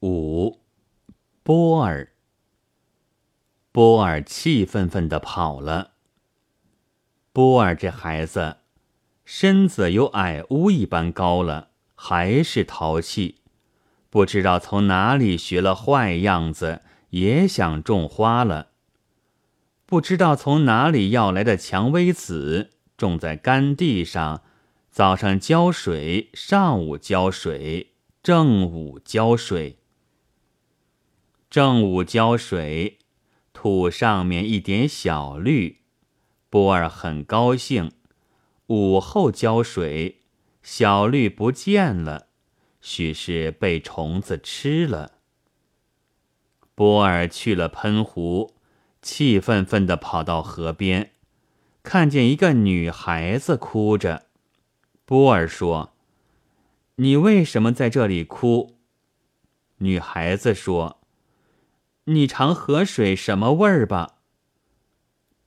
五，波尔。波尔气愤愤地跑了。波尔这孩子，身子有矮屋一般高了，还是淘气，不知道从哪里学了坏样子，也想种花了。不知道从哪里要来的蔷薇籽，种在干地上，早上浇水，上午浇水，正午浇水。正午浇水，土上面一点小绿，波儿很高兴。午后浇水，小绿不见了，许是被虫子吃了。波儿去了喷壶，气愤愤地跑到河边，看见一个女孩子哭着。波儿说：“你为什么在这里哭？”女孩子说。你尝河水什么味儿吧？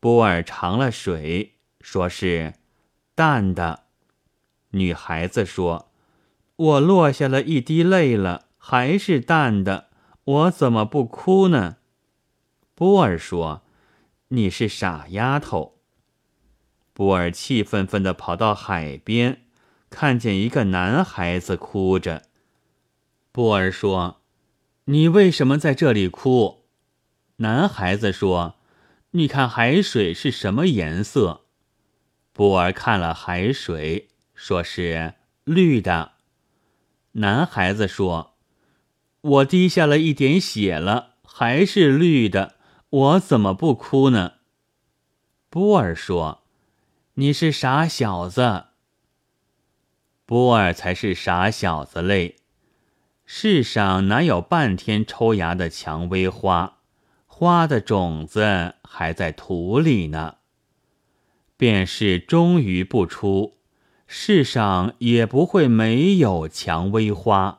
波尔尝了水，说是淡的。女孩子说：“我落下了一滴泪了，还是淡的，我怎么不哭呢？”波尔说：“你是傻丫头。”波尔气愤愤地跑到海边，看见一个男孩子哭着。波尔说。你为什么在这里哭？男孩子说：“你看海水是什么颜色？”波儿看了海水，说是绿的。男孩子说：“我滴下了一点血了，还是绿的，我怎么不哭呢？”波儿说：“你是傻小子。”波儿才是傻小子嘞。世上哪有半天抽芽的蔷薇花？花的种子还在土里呢。便是终于不出，世上也不会没有蔷薇花。